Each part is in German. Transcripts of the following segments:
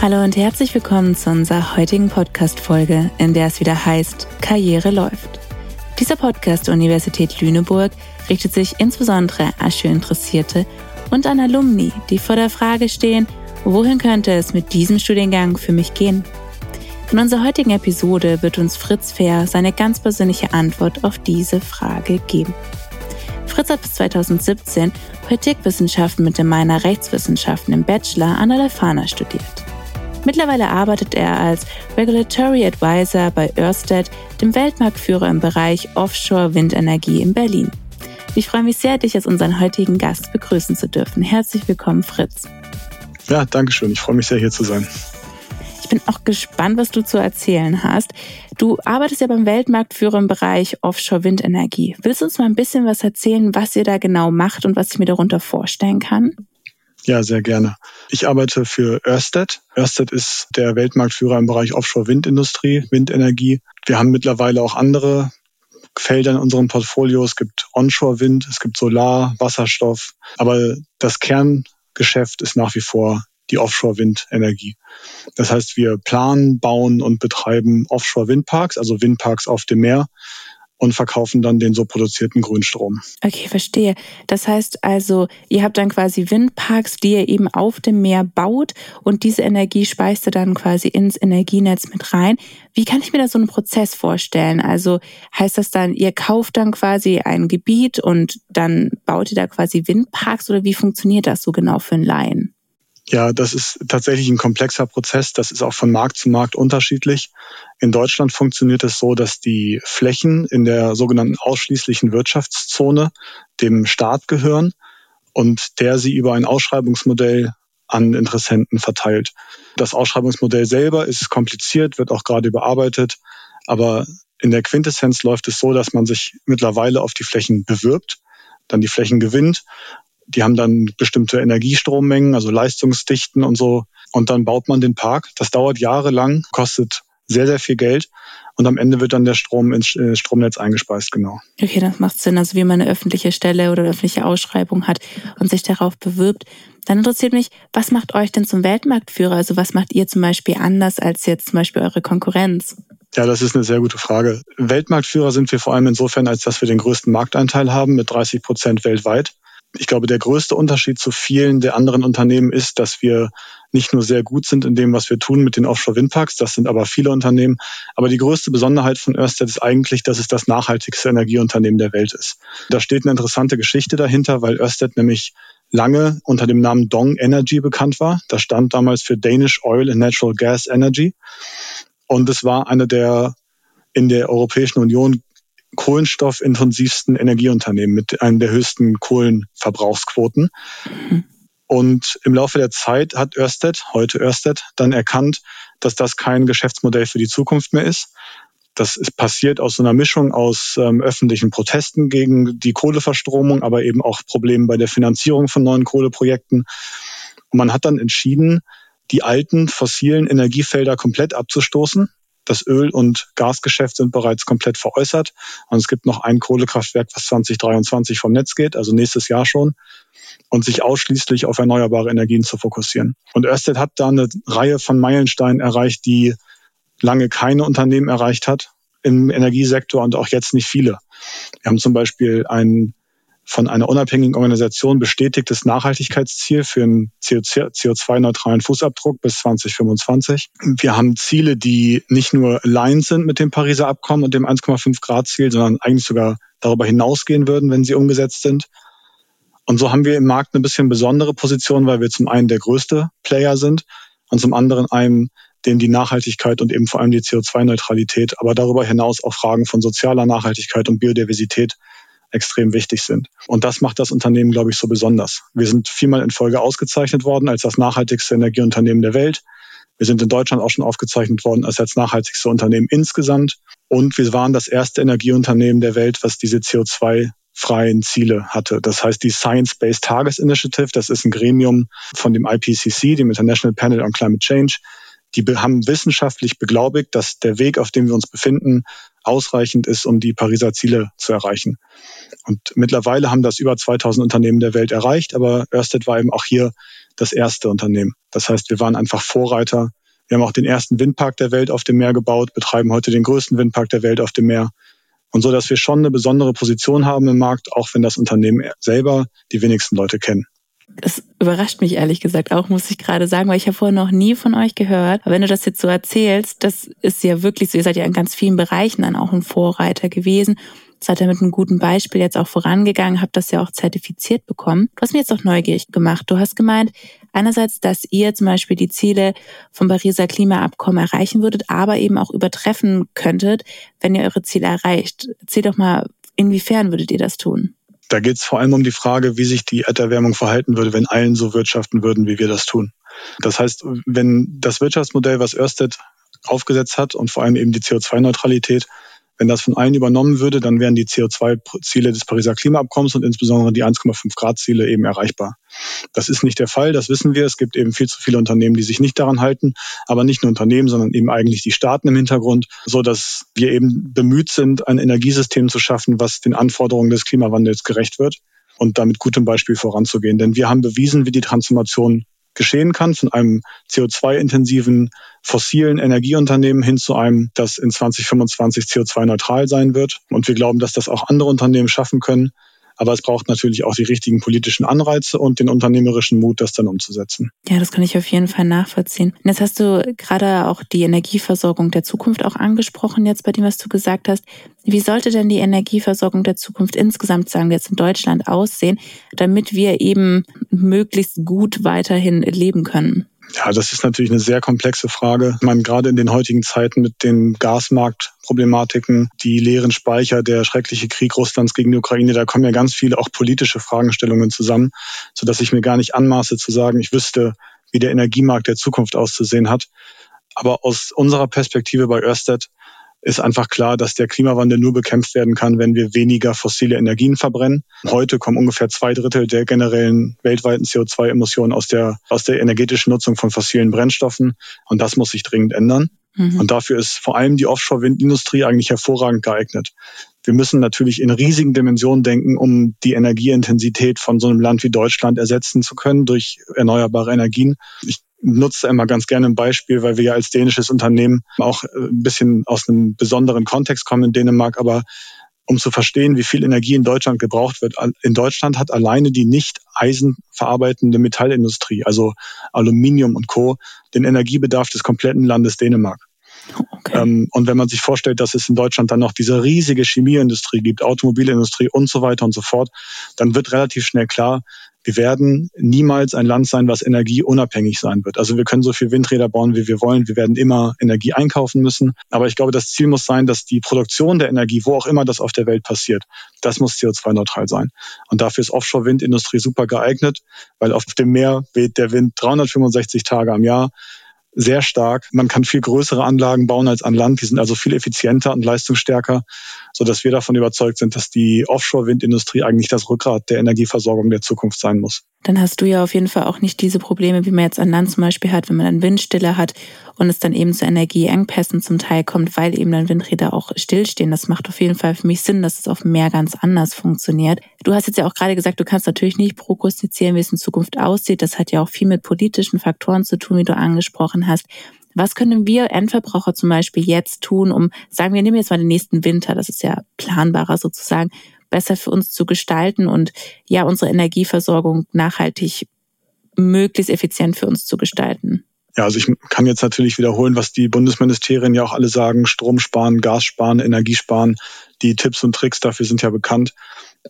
Hallo und herzlich willkommen zu unserer heutigen Podcast-Folge, in der es wieder heißt Karriere läuft. Dieser Podcast der Universität Lüneburg richtet sich insbesondere an Schüler-Interessierte und an Alumni, die vor der Frage stehen, wohin könnte es mit diesem Studiengang für mich gehen? In unserer heutigen Episode wird uns Fritz Fehr seine ganz persönliche Antwort auf diese Frage geben. Fritz hat bis 2017 Politikwissenschaften mit dem Minor Rechtswissenschaften im Bachelor an der Lefana studiert. Mittlerweile arbeitet er als Regulatory Advisor bei Ørsted, dem Weltmarktführer im Bereich Offshore-Windenergie in Berlin. Ich freue mich sehr, dich als unseren heutigen Gast begrüßen zu dürfen. Herzlich willkommen, Fritz. Ja, danke schön. Ich freue mich sehr, hier zu sein. Ich bin auch gespannt, was du zu erzählen hast. Du arbeitest ja beim Weltmarktführer im Bereich Offshore-Windenergie. Willst du uns mal ein bisschen was erzählen, was ihr da genau macht und was ich mir darunter vorstellen kann? Ja, sehr gerne. Ich arbeite für Ørsted. Ørsted ist der Weltmarktführer im Bereich Offshore-Windindustrie, Windenergie. Wir haben mittlerweile auch andere Felder in unserem Portfolio. Es gibt Onshore-Wind, es gibt Solar, Wasserstoff. Aber das Kerngeschäft ist nach wie vor die Offshore-Windenergie. Das heißt, wir planen, bauen und betreiben Offshore-Windparks, also Windparks auf dem Meer und verkaufen dann den so produzierten Grünstrom. Okay, verstehe. Das heißt also, ihr habt dann quasi Windparks, die ihr eben auf dem Meer baut und diese Energie speist ihr dann quasi ins Energienetz mit rein. Wie kann ich mir da so einen Prozess vorstellen? Also heißt das dann, ihr kauft dann quasi ein Gebiet und dann baut ihr da quasi Windparks oder wie funktioniert das so genau für einen Laien? Ja, das ist tatsächlich ein komplexer Prozess. Das ist auch von Markt zu Markt unterschiedlich. In Deutschland funktioniert es so, dass die Flächen in der sogenannten ausschließlichen Wirtschaftszone dem Staat gehören und der sie über ein Ausschreibungsmodell an Interessenten verteilt. Das Ausschreibungsmodell selber ist kompliziert, wird auch gerade überarbeitet, aber in der Quintessenz läuft es so, dass man sich mittlerweile auf die Flächen bewirbt, dann die Flächen gewinnt die haben dann bestimmte Energiestrommengen, also Leistungsdichten und so. Und dann baut man den Park. Das dauert jahrelang, kostet sehr, sehr viel Geld. Und am Ende wird dann der Strom ins äh, Stromnetz eingespeist, genau. Okay, das macht Sinn. Also wie man eine öffentliche Stelle oder eine öffentliche Ausschreibung hat und sich darauf bewirbt. Dann interessiert mich, was macht euch denn zum Weltmarktführer? Also was macht ihr zum Beispiel anders als jetzt zum Beispiel eure Konkurrenz? Ja, das ist eine sehr gute Frage. Weltmarktführer sind wir vor allem insofern, als dass wir den größten Markteinteil haben mit 30 Prozent weltweit ich glaube, der größte Unterschied zu vielen der anderen Unternehmen ist, dass wir nicht nur sehr gut sind in dem, was wir tun mit den Offshore-Windparks, das sind aber viele Unternehmen, aber die größte Besonderheit von Ørsted ist eigentlich, dass es das nachhaltigste Energieunternehmen der Welt ist. Da steht eine interessante Geschichte dahinter, weil Ørsted nämlich lange unter dem Namen Dong Energy bekannt war. Das stand damals für Danish Oil and Natural Gas Energy. Und es war eine der in der Europäischen Union kohlenstoffintensivsten Energieunternehmen mit einem der höchsten Kohlenverbrauchsquoten. Mhm. Und im Laufe der Zeit hat Ørsted, heute Ørsted, dann erkannt, dass das kein Geschäftsmodell für die Zukunft mehr ist. Das ist passiert aus so einer Mischung aus ähm, öffentlichen Protesten gegen die Kohleverstromung, aber eben auch Problemen bei der Finanzierung von neuen Kohleprojekten. Und man hat dann entschieden, die alten fossilen Energiefelder komplett abzustoßen das Öl- und Gasgeschäft sind bereits komplett veräußert. Und es gibt noch ein Kohlekraftwerk, was 2023 vom Netz geht, also nächstes Jahr schon, und sich ausschließlich auf erneuerbare Energien zu fokussieren. Und Ørsted hat da eine Reihe von Meilensteinen erreicht, die lange keine Unternehmen erreicht hat im Energiesektor und auch jetzt nicht viele. Wir haben zum Beispiel einen von einer unabhängigen Organisation bestätigtes Nachhaltigkeitsziel für einen CO2-neutralen Fußabdruck bis 2025. Wir haben Ziele, die nicht nur aligned sind mit dem Pariser Abkommen und dem 1,5 Grad Ziel, sondern eigentlich sogar darüber hinausgehen würden, wenn sie umgesetzt sind. Und so haben wir im Markt eine bisschen besondere Position, weil wir zum einen der größte Player sind und zum anderen einem, dem die Nachhaltigkeit und eben vor allem die CO2-Neutralität, aber darüber hinaus auch Fragen von sozialer Nachhaltigkeit und Biodiversität extrem wichtig sind. Und das macht das Unternehmen, glaube ich, so besonders. Wir sind viermal in Folge ausgezeichnet worden als das nachhaltigste Energieunternehmen der Welt. Wir sind in Deutschland auch schon aufgezeichnet worden als das nachhaltigste Unternehmen insgesamt. Und wir waren das erste Energieunternehmen der Welt, was diese CO2 freien Ziele hatte. Das heißt, die Science-Based Targets Initiative, das ist ein Gremium von dem IPCC, dem International Panel on Climate Change, die haben wissenschaftlich beglaubigt, dass der Weg, auf dem wir uns befinden, ausreichend ist, um die Pariser Ziele zu erreichen. Und mittlerweile haben das über 2000 Unternehmen der Welt erreicht, aber Ørsted war eben auch hier das erste Unternehmen. Das heißt, wir waren einfach Vorreiter. Wir haben auch den ersten Windpark der Welt auf dem Meer gebaut, betreiben heute den größten Windpark der Welt auf dem Meer. Und so, dass wir schon eine besondere Position haben im Markt, auch wenn das Unternehmen selber die wenigsten Leute kennen. Das überrascht mich ehrlich gesagt auch, muss ich gerade sagen, weil ich habe vorher noch nie von euch gehört. Aber wenn du das jetzt so erzählst, das ist ja wirklich so, ihr seid ja in ganz vielen Bereichen dann auch ein Vorreiter gewesen. Seid ihr mit einem guten Beispiel jetzt auch vorangegangen, habt das ja auch zertifiziert bekommen. Du hast mir jetzt auch neugierig gemacht. Du hast gemeint, einerseits, dass ihr zum Beispiel die Ziele vom Pariser Klimaabkommen erreichen würdet, aber eben auch übertreffen könntet, wenn ihr eure Ziele erreicht. Erzähl doch mal, inwiefern würdet ihr das tun? Da geht es vor allem um die Frage, wie sich die Erderwärmung verhalten würde, wenn allen so wirtschaften würden, wie wir das tun. Das heißt, wenn das Wirtschaftsmodell, was Ørsted aufgesetzt hat und vor allem eben die CO2-Neutralität, wenn das von allen übernommen würde, dann wären die CO2-Ziele des Pariser Klimaabkommens und insbesondere die 1,5 Grad-Ziele eben erreichbar. Das ist nicht der Fall, das wissen wir. Es gibt eben viel zu viele Unternehmen, die sich nicht daran halten, aber nicht nur Unternehmen, sondern eben eigentlich die Staaten im Hintergrund, so dass wir eben bemüht sind, ein Energiesystem zu schaffen, was den Anforderungen des Klimawandels gerecht wird und damit gutem Beispiel voranzugehen. Denn wir haben bewiesen, wie die Transformation geschehen kann, von einem CO2-intensiven fossilen Energieunternehmen hin zu einem, das in 2025 CO2-neutral sein wird. Und wir glauben, dass das auch andere Unternehmen schaffen können. Aber es braucht natürlich auch die richtigen politischen Anreize und den unternehmerischen Mut, das dann umzusetzen. Ja, das kann ich auf jeden Fall nachvollziehen. Und jetzt hast du gerade auch die Energieversorgung der Zukunft auch angesprochen, jetzt bei dem, was du gesagt hast. Wie sollte denn die Energieversorgung der Zukunft insgesamt, sagen wir jetzt in Deutschland, aussehen, damit wir eben möglichst gut weiterhin leben können? Ja, das ist natürlich eine sehr komplexe Frage. Man gerade in den heutigen Zeiten mit den Gasmarktproblematiken, die leeren Speicher, der schreckliche Krieg Russlands gegen die Ukraine, da kommen ja ganz viele auch politische Fragestellungen zusammen, so dass ich mir gar nicht anmaße zu sagen, ich wüsste, wie der Energiemarkt der Zukunft auszusehen hat. Aber aus unserer Perspektive bei Ørsted ist einfach klar, dass der Klimawandel nur bekämpft werden kann, wenn wir weniger fossile Energien verbrennen. Heute kommen ungefähr zwei Drittel der generellen weltweiten CO2-Emissionen aus der, aus der energetischen Nutzung von fossilen Brennstoffen. Und das muss sich dringend ändern. Mhm. Und dafür ist vor allem die Offshore-Windindustrie eigentlich hervorragend geeignet. Wir müssen natürlich in riesigen Dimensionen denken, um die Energieintensität von so einem Land wie Deutschland ersetzen zu können durch erneuerbare Energien. Ich nutze immer ganz gerne ein Beispiel, weil wir ja als dänisches Unternehmen auch äh, ein bisschen aus einem besonderen Kontext kommen in Dänemark, aber um zu verstehen, wie viel Energie in Deutschland gebraucht wird. In Deutschland hat alleine die nicht eisenverarbeitende Metallindustrie, also Aluminium und Co., den Energiebedarf des kompletten Landes Dänemark. Okay. Ähm, und wenn man sich vorstellt, dass es in Deutschland dann noch diese riesige Chemieindustrie gibt, Automobilindustrie und so weiter und so fort, dann wird relativ schnell klar, wir werden niemals ein Land sein, was energieunabhängig sein wird. Also wir können so viel Windräder bauen, wie wir wollen. Wir werden immer Energie einkaufen müssen. Aber ich glaube, das Ziel muss sein, dass die Produktion der Energie, wo auch immer das auf der Welt passiert, das muss CO2-neutral sein. Und dafür ist Offshore-Windindustrie super geeignet, weil auf dem Meer weht der Wind 365 Tage am Jahr sehr stark. Man kann viel größere Anlagen bauen als an Land. Die sind also viel effizienter und leistungsstärker, so dass wir davon überzeugt sind, dass die Offshore-Windindustrie eigentlich das Rückgrat der Energieversorgung der Zukunft sein muss. Dann hast du ja auf jeden Fall auch nicht diese Probleme, wie man jetzt an Land zum Beispiel hat, wenn man dann Windstille hat und es dann eben zu Energieengpässen zum Teil kommt, weil eben dann Windräder auch stillstehen. Das macht auf jeden Fall für mich Sinn, dass es auf dem Meer ganz anders funktioniert. Du hast jetzt ja auch gerade gesagt, du kannst natürlich nicht prognostizieren, wie es in Zukunft aussieht. Das hat ja auch viel mit politischen Faktoren zu tun, wie du angesprochen hast. Was können wir Endverbraucher zum Beispiel jetzt tun, um, sagen wir, nehmen jetzt mal den nächsten Winter, das ist ja planbarer sozusagen, besser für uns zu gestalten und ja, unsere Energieversorgung nachhaltig möglichst effizient für uns zu gestalten? Ja, also ich kann jetzt natürlich wiederholen, was die Bundesministerien ja auch alle sagen, Strom sparen, Gas sparen, Energie sparen. Die Tipps und Tricks dafür sind ja bekannt.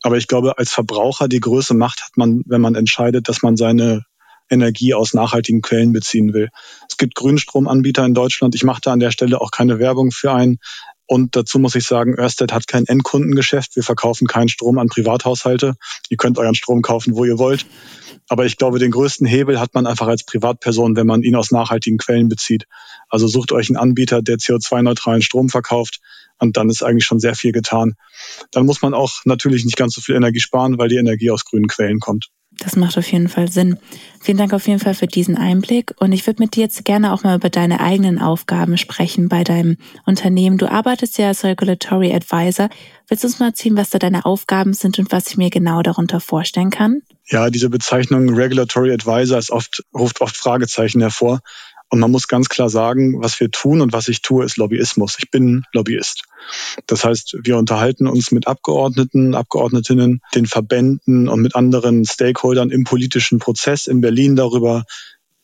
Aber ich glaube, als Verbraucher die größte Macht hat man, wenn man entscheidet, dass man seine Energie aus nachhaltigen Quellen beziehen will. Es gibt Grünstromanbieter in Deutschland. Ich mache da an der Stelle auch keine Werbung für einen. Und dazu muss ich sagen, Ørsted hat kein Endkundengeschäft. Wir verkaufen keinen Strom an Privathaushalte. Ihr könnt euren Strom kaufen, wo ihr wollt. Aber ich glaube, den größten Hebel hat man einfach als Privatperson, wenn man ihn aus nachhaltigen Quellen bezieht. Also sucht euch einen Anbieter, der CO2-neutralen Strom verkauft. Und dann ist eigentlich schon sehr viel getan. Dann muss man auch natürlich nicht ganz so viel Energie sparen, weil die Energie aus grünen Quellen kommt. Das macht auf jeden Fall Sinn. Vielen Dank auf jeden Fall für diesen Einblick. Und ich würde mit dir jetzt gerne auch mal über deine eigenen Aufgaben sprechen bei deinem Unternehmen. Du arbeitest ja als Regulatory Advisor. Willst du uns mal erzählen, was da deine Aufgaben sind und was ich mir genau darunter vorstellen kann? Ja, diese Bezeichnung Regulatory Advisor ist oft, ruft oft Fragezeichen hervor. Und man muss ganz klar sagen, was wir tun und was ich tue, ist Lobbyismus. Ich bin Lobbyist. Das heißt, wir unterhalten uns mit Abgeordneten, Abgeordnetinnen, den Verbänden und mit anderen Stakeholdern im politischen Prozess in Berlin darüber,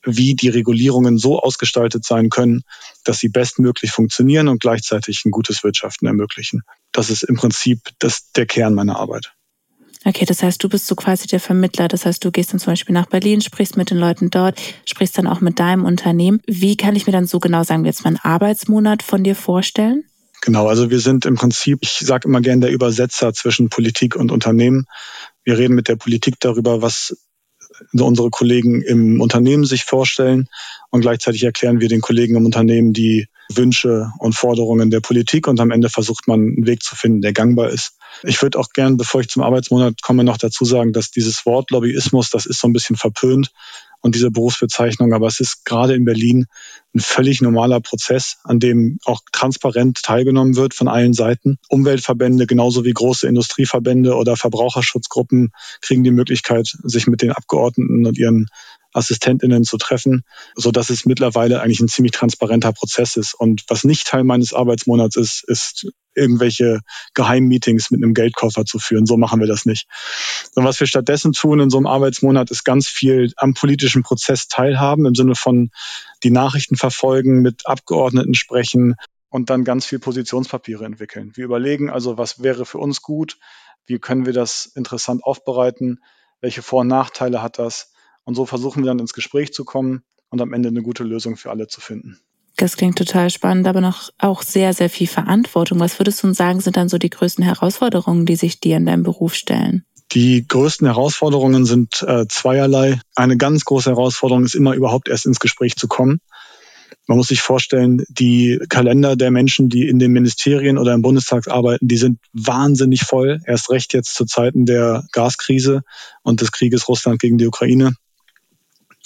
wie die Regulierungen so ausgestaltet sein können, dass sie bestmöglich funktionieren und gleichzeitig ein gutes Wirtschaften ermöglichen. Das ist im Prinzip das, der Kern meiner Arbeit. Okay, das heißt, du bist so quasi der Vermittler. Das heißt, du gehst dann zum Beispiel nach Berlin, sprichst mit den Leuten dort, sprichst dann auch mit deinem Unternehmen. Wie kann ich mir dann so genau, sagen wir jetzt mal, einen Arbeitsmonat von dir vorstellen? Genau, also wir sind im Prinzip, ich sage immer gern, der Übersetzer zwischen Politik und Unternehmen. Wir reden mit der Politik darüber, was unsere Kollegen im Unternehmen sich vorstellen und gleichzeitig erklären wir den Kollegen im Unternehmen die Wünsche und Forderungen der Politik und am Ende versucht man einen Weg zu finden, der gangbar ist. Ich würde auch gern, bevor ich zum Arbeitsmonat komme, noch dazu sagen, dass dieses Wort Lobbyismus, das ist so ein bisschen verpönt und diese Berufsbezeichnung, aber es ist gerade in Berlin ein völlig normaler Prozess, an dem auch transparent teilgenommen wird von allen Seiten. Umweltverbände genauso wie große Industrieverbände oder Verbraucherschutzgruppen kriegen die Möglichkeit, sich mit den Abgeordneten und ihren Assistentinnen zu treffen, so dass es mittlerweile eigentlich ein ziemlich transparenter Prozess ist. Und was nicht Teil meines Arbeitsmonats ist, ist irgendwelche Geheimmeetings mit einem Geldkoffer zu führen. So machen wir das nicht. Und was wir stattdessen tun in so einem Arbeitsmonat, ist ganz viel am politischen Prozess teilhaben, im Sinne von die Nachrichten verfolgen, mit Abgeordneten sprechen und dann ganz viel Positionspapiere entwickeln. Wir überlegen also, was wäre für uns gut, wie können wir das interessant aufbereiten, welche Vor- und Nachteile hat das und so versuchen wir dann ins Gespräch zu kommen und am Ende eine gute Lösung für alle zu finden. Das klingt total spannend, aber noch auch sehr, sehr viel Verantwortung. Was würdest du sagen, sind dann so die größten Herausforderungen, die sich dir in deinem Beruf stellen? Die größten Herausforderungen sind äh, zweierlei. Eine ganz große Herausforderung ist immer überhaupt erst ins Gespräch zu kommen. Man muss sich vorstellen, die Kalender der Menschen, die in den Ministerien oder im Bundestag arbeiten, die sind wahnsinnig voll. Erst recht jetzt zu Zeiten der Gaskrise und des Krieges Russland gegen die Ukraine.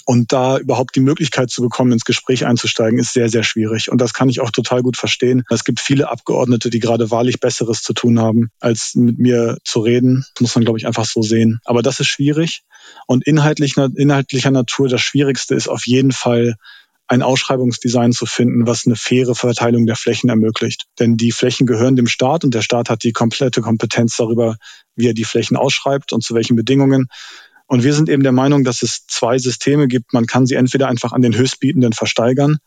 Und da überhaupt die Möglichkeit zu bekommen, ins Gespräch einzusteigen, ist sehr, sehr schwierig. Und das kann ich auch total gut verstehen. Es gibt viele Abgeordnete, die gerade wahrlich Besseres zu tun haben, als mit mir zu reden. Das muss man, glaube ich, einfach so sehen. Aber das ist schwierig. Und inhaltlicher, inhaltlicher Natur, das Schwierigste ist auf jeden Fall, ein Ausschreibungsdesign zu finden, was eine faire Verteilung der Flächen ermöglicht. Denn die Flächen gehören dem Staat und der Staat hat die komplette Kompetenz darüber, wie er die Flächen ausschreibt und zu welchen Bedingungen. Und wir sind eben der Meinung, dass es zwei Systeme gibt. Man kann sie entweder einfach an den Höchstbietenden versteigern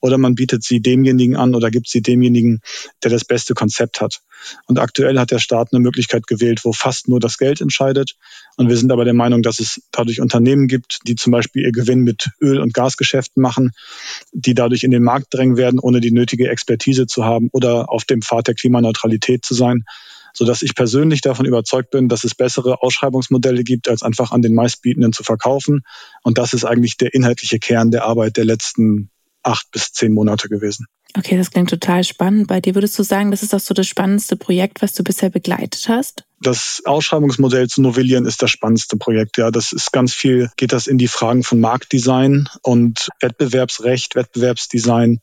oder man bietet sie demjenigen an oder gibt sie demjenigen, der das beste Konzept hat. Und aktuell hat der Staat eine Möglichkeit gewählt, wo fast nur das Geld entscheidet. Und wir sind aber der Meinung, dass es dadurch Unternehmen gibt, die zum Beispiel ihr Gewinn mit Öl- und Gasgeschäften machen, die dadurch in den Markt drängen werden, ohne die nötige Expertise zu haben oder auf dem Pfad der Klimaneutralität zu sein so dass ich persönlich davon überzeugt bin, dass es bessere Ausschreibungsmodelle gibt, als einfach an den meistbietenden zu verkaufen. Und das ist eigentlich der inhaltliche Kern der Arbeit der letzten acht bis zehn Monate gewesen. Okay, das klingt total spannend. Bei dir würdest du sagen, das ist auch so das spannendste Projekt, was du bisher begleitet hast? Das Ausschreibungsmodell zu novellieren ist das spannendste Projekt. Ja, das ist ganz viel, geht das in die Fragen von Marktdesign und Wettbewerbsrecht, Wettbewerbsdesign,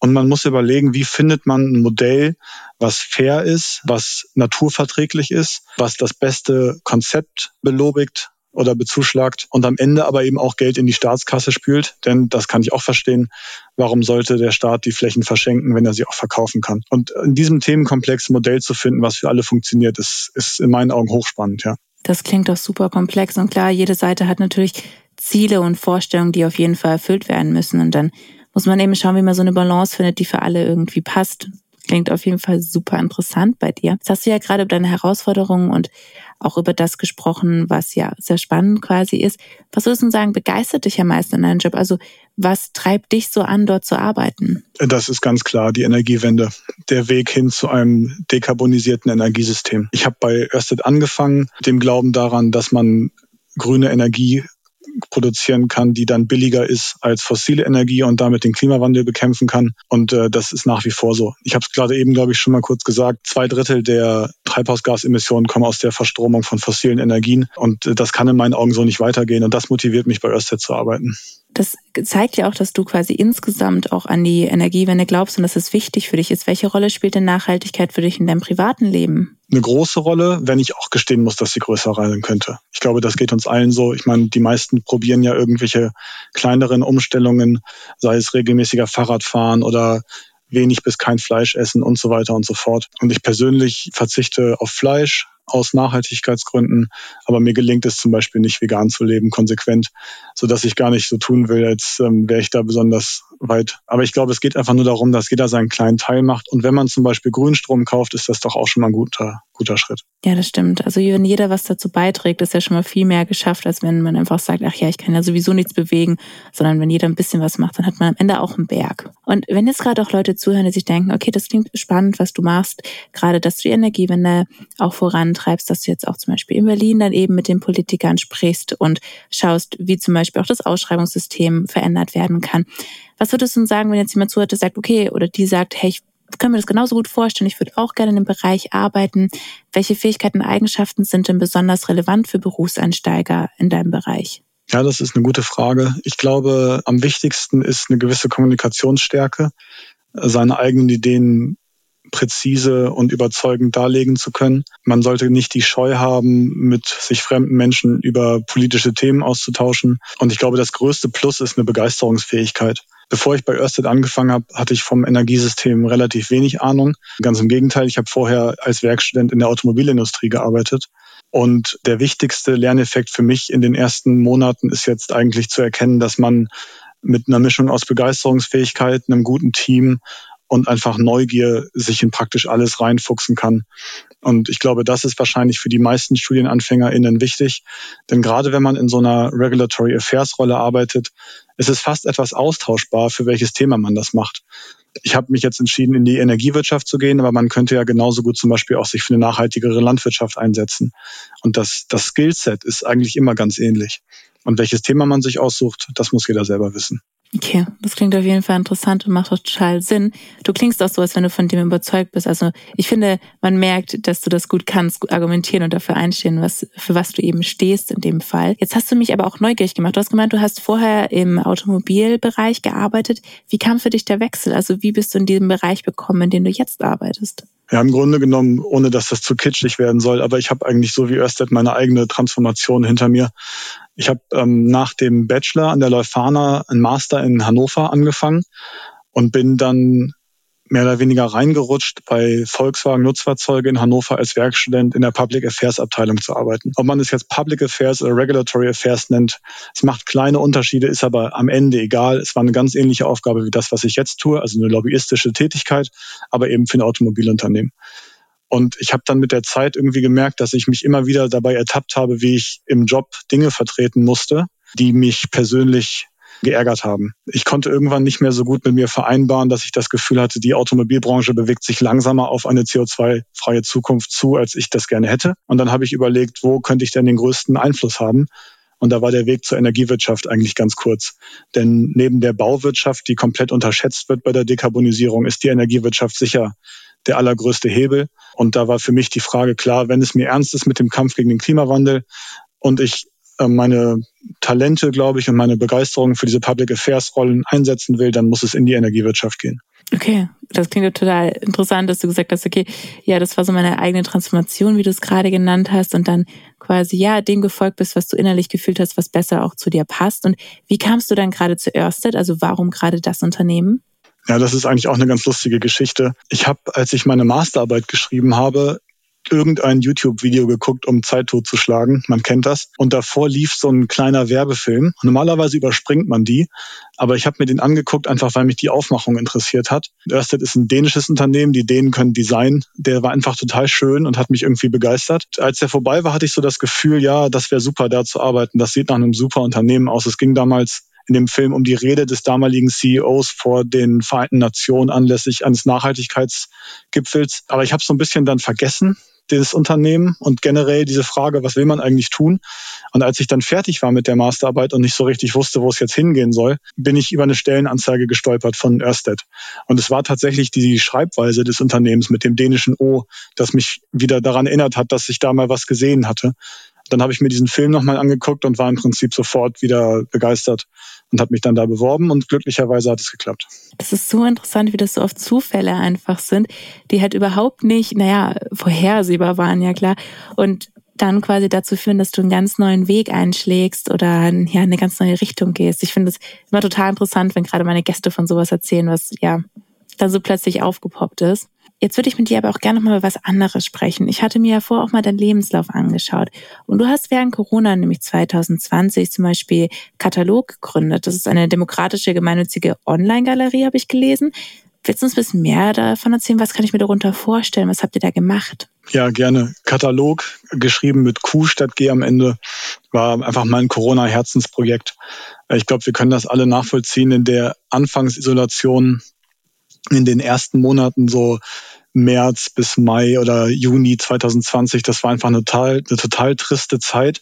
und man muss überlegen, wie findet man ein Modell, was fair ist, was naturverträglich ist, was das beste Konzept belobigt oder bezuschlagt und am Ende aber eben auch Geld in die Staatskasse spült. Denn das kann ich auch verstehen. Warum sollte der Staat die Flächen verschenken, wenn er sie auch verkaufen kann? Und in diesem Themenkomplex ein Modell zu finden, was für alle funktioniert, ist, ist in meinen Augen hochspannend, ja. Das klingt doch super komplex und klar, jede Seite hat natürlich Ziele und Vorstellungen, die auf jeden Fall erfüllt werden müssen und dann muss man eben schauen, wie man so eine Balance findet, die für alle irgendwie passt. Klingt auf jeden Fall super interessant bei dir. Jetzt hast du ja gerade über deine Herausforderungen und auch über das gesprochen, was ja sehr spannend quasi ist. Was würdest du sagen, begeistert dich am meisten in deinem Job? Also was treibt dich so an, dort zu arbeiten? Das ist ganz klar die Energiewende, der Weg hin zu einem dekarbonisierten Energiesystem. Ich habe bei Ørsted angefangen, dem Glauben daran, dass man grüne Energie produzieren kann, die dann billiger ist als fossile Energie und damit den Klimawandel bekämpfen kann. Und äh, das ist nach wie vor so. Ich habe es gerade eben, glaube ich, schon mal kurz gesagt. Zwei Drittel der Treibhausgasemissionen kommen aus der Verstromung von fossilen Energien. Und äh, das kann in meinen Augen so nicht weitergehen. Und das motiviert mich bei Ørsted zu arbeiten. Das zeigt ja auch, dass du quasi insgesamt auch an die Energiewende glaubst und dass es wichtig für dich ist. Welche Rolle spielt denn Nachhaltigkeit für dich in deinem privaten Leben? Eine große Rolle, wenn ich auch gestehen muss, dass sie größer sein könnte. Ich glaube, das geht uns allen so. Ich meine, die meisten probieren ja irgendwelche kleineren Umstellungen, sei es regelmäßiger Fahrradfahren oder wenig bis kein Fleisch essen und so weiter und so fort. Und ich persönlich verzichte auf Fleisch, aus Nachhaltigkeitsgründen. Aber mir gelingt es zum Beispiel nicht, vegan zu leben, konsequent, so dass ich gar nicht so tun will, als ähm, wäre ich da besonders weit. Aber ich glaube, es geht einfach nur darum, dass jeder seinen kleinen Teil macht. Und wenn man zum Beispiel Grünstrom kauft, ist das doch auch schon mal ein guter, guter Schritt. Ja, das stimmt. Also wenn jeder was dazu beiträgt, ist ja schon mal viel mehr geschafft, als wenn man einfach sagt, ach ja, ich kann ja sowieso nichts bewegen, sondern wenn jeder ein bisschen was macht, dann hat man am Ende auch einen Berg. Und wenn jetzt gerade auch Leute zuhören, die sich denken, okay, das klingt spannend, was du machst, gerade dass du die Energiewende auch vorantreibst, dass du jetzt auch zum Beispiel in Berlin dann eben mit den Politikern sprichst und schaust, wie zum Beispiel auch das Ausschreibungssystem verändert werden kann. Was würdest du sagen, wenn jetzt jemand zuhört, der sagt, okay, oder die sagt, hey, ich kann mir das genauso gut vorstellen, ich würde auch gerne in dem Bereich arbeiten. Welche Fähigkeiten und Eigenschaften sind denn besonders relevant für Berufseinsteiger in deinem Bereich? Ja, das ist eine gute Frage. Ich glaube, am wichtigsten ist eine gewisse Kommunikationsstärke, seine eigenen Ideen präzise und überzeugend darlegen zu können. Man sollte nicht die Scheu haben, mit sich fremden Menschen über politische Themen auszutauschen. Und ich glaube, das größte Plus ist eine Begeisterungsfähigkeit. Bevor ich bei Ørsted angefangen habe, hatte ich vom Energiesystem relativ wenig Ahnung. Ganz im Gegenteil, ich habe vorher als Werkstudent in der Automobilindustrie gearbeitet. Und der wichtigste Lerneffekt für mich in den ersten Monaten ist jetzt eigentlich zu erkennen, dass man mit einer Mischung aus Begeisterungsfähigkeit, einem guten Team und einfach Neugier sich in praktisch alles reinfuchsen kann. Und ich glaube, das ist wahrscheinlich für die meisten StudienanfängerInnen wichtig. Denn gerade wenn man in so einer Regulatory Affairs Rolle arbeitet, ist es fast etwas austauschbar, für welches Thema man das macht. Ich habe mich jetzt entschieden, in die Energiewirtschaft zu gehen, aber man könnte ja genauso gut zum Beispiel auch sich für eine nachhaltigere Landwirtschaft einsetzen. Und das, das Skillset ist eigentlich immer ganz ähnlich. Und welches Thema man sich aussucht, das muss jeder selber wissen. Okay, das klingt auf jeden Fall interessant und macht total Sinn. Du klingst auch so, als wenn du von dem überzeugt bist. Also ich finde, man merkt, dass du das gut kannst, gut argumentieren und dafür einstehen, was, für was du eben stehst in dem Fall. Jetzt hast du mich aber auch neugierig gemacht. Du hast gemeint, du hast vorher im Automobilbereich gearbeitet. Wie kam für dich der Wechsel? Also wie bist du in diesem Bereich bekommen, in dem du jetzt arbeitest? Ja, im Grunde genommen, ohne dass das zu kitschig werden soll, aber ich habe eigentlich so wie Örsted meine eigene Transformation hinter mir. Ich habe ähm, nach dem Bachelor an der Leuphana einen Master in Hannover angefangen und bin dann mehr oder weniger reingerutscht, bei Volkswagen Nutzfahrzeuge in Hannover als Werkstudent in der Public Affairs Abteilung zu arbeiten. Ob man es jetzt Public Affairs oder Regulatory Affairs nennt, es macht kleine Unterschiede, ist aber am Ende egal. Es war eine ganz ähnliche Aufgabe wie das, was ich jetzt tue, also eine lobbyistische Tätigkeit, aber eben für ein Automobilunternehmen. Und ich habe dann mit der Zeit irgendwie gemerkt, dass ich mich immer wieder dabei ertappt habe, wie ich im Job Dinge vertreten musste, die mich persönlich geärgert haben. Ich konnte irgendwann nicht mehr so gut mit mir vereinbaren, dass ich das Gefühl hatte, die Automobilbranche bewegt sich langsamer auf eine CO2-freie Zukunft zu, als ich das gerne hätte. Und dann habe ich überlegt, wo könnte ich denn den größten Einfluss haben? Und da war der Weg zur Energiewirtschaft eigentlich ganz kurz. Denn neben der Bauwirtschaft, die komplett unterschätzt wird bei der Dekarbonisierung, ist die Energiewirtschaft sicher der allergrößte Hebel. Und da war für mich die Frage klar, wenn es mir ernst ist mit dem Kampf gegen den Klimawandel und ich meine Talente, glaube ich, und meine Begeisterung für diese Public Affairs Rollen einsetzen will, dann muss es in die Energiewirtschaft gehen. Okay, das klingt total interessant, dass du gesagt hast, okay, ja, das war so meine eigene Transformation, wie du es gerade genannt hast, und dann quasi ja dem gefolgt bist, was du innerlich gefühlt hast, was besser auch zu dir passt. Und wie kamst du dann gerade zu Ørsted? Also warum gerade das Unternehmen? Ja, das ist eigentlich auch eine ganz lustige Geschichte. Ich habe, als ich meine Masterarbeit geschrieben habe, irgendein YouTube-Video geguckt, um Zeit totzuschlagen. Man kennt das. Und davor lief so ein kleiner Werbefilm. Normalerweise überspringt man die, aber ich habe mir den angeguckt, einfach weil mich die Aufmachung interessiert hat. Ørsted ist ein dänisches Unternehmen, die Dänen können Design. Der war einfach total schön und hat mich irgendwie begeistert. Als der vorbei war, hatte ich so das Gefühl, ja, das wäre super, da zu arbeiten. Das sieht nach einem super Unternehmen aus. Es ging damals in dem Film um die Rede des damaligen CEOs vor den Vereinten Nationen anlässlich eines Nachhaltigkeitsgipfels. Aber ich habe so ein bisschen dann vergessen, das Unternehmen und generell diese Frage, was will man eigentlich tun? Und als ich dann fertig war mit der Masterarbeit und nicht so richtig wusste, wo es jetzt hingehen soll, bin ich über eine Stellenanzeige gestolpert von Ørsted. Und es war tatsächlich die Schreibweise des Unternehmens mit dem dänischen O, das mich wieder daran erinnert hat, dass ich da mal was gesehen hatte. Dann habe ich mir diesen Film nochmal angeguckt und war im Prinzip sofort wieder begeistert und habe mich dann da beworben und glücklicherweise hat es geklappt. Das ist so interessant, wie das so oft Zufälle einfach sind, die halt überhaupt nicht, naja, vorhersehbar waren, ja klar. Und dann quasi dazu führen, dass du einen ganz neuen Weg einschlägst oder ja, eine ganz neue Richtung gehst. Ich finde es immer total interessant, wenn gerade meine Gäste von sowas erzählen, was ja dann so plötzlich aufgepoppt ist. Jetzt würde ich mit dir aber auch gerne noch mal über was anderes sprechen. Ich hatte mir ja vorher auch mal deinen Lebenslauf angeschaut. Und du hast während Corona, nämlich 2020, zum Beispiel Katalog gegründet. Das ist eine demokratische, gemeinnützige Online-Galerie, habe ich gelesen. Willst du uns ein bisschen mehr davon erzählen? Was kann ich mir darunter vorstellen? Was habt ihr da gemacht? Ja, gerne. Katalog, geschrieben mit Q statt G am Ende, war einfach mein Corona-Herzensprojekt. Ich glaube, wir können das alle nachvollziehen. In der Anfangsisolation in den ersten Monaten so März bis Mai oder Juni 2020, das war einfach eine total, eine total triste Zeit,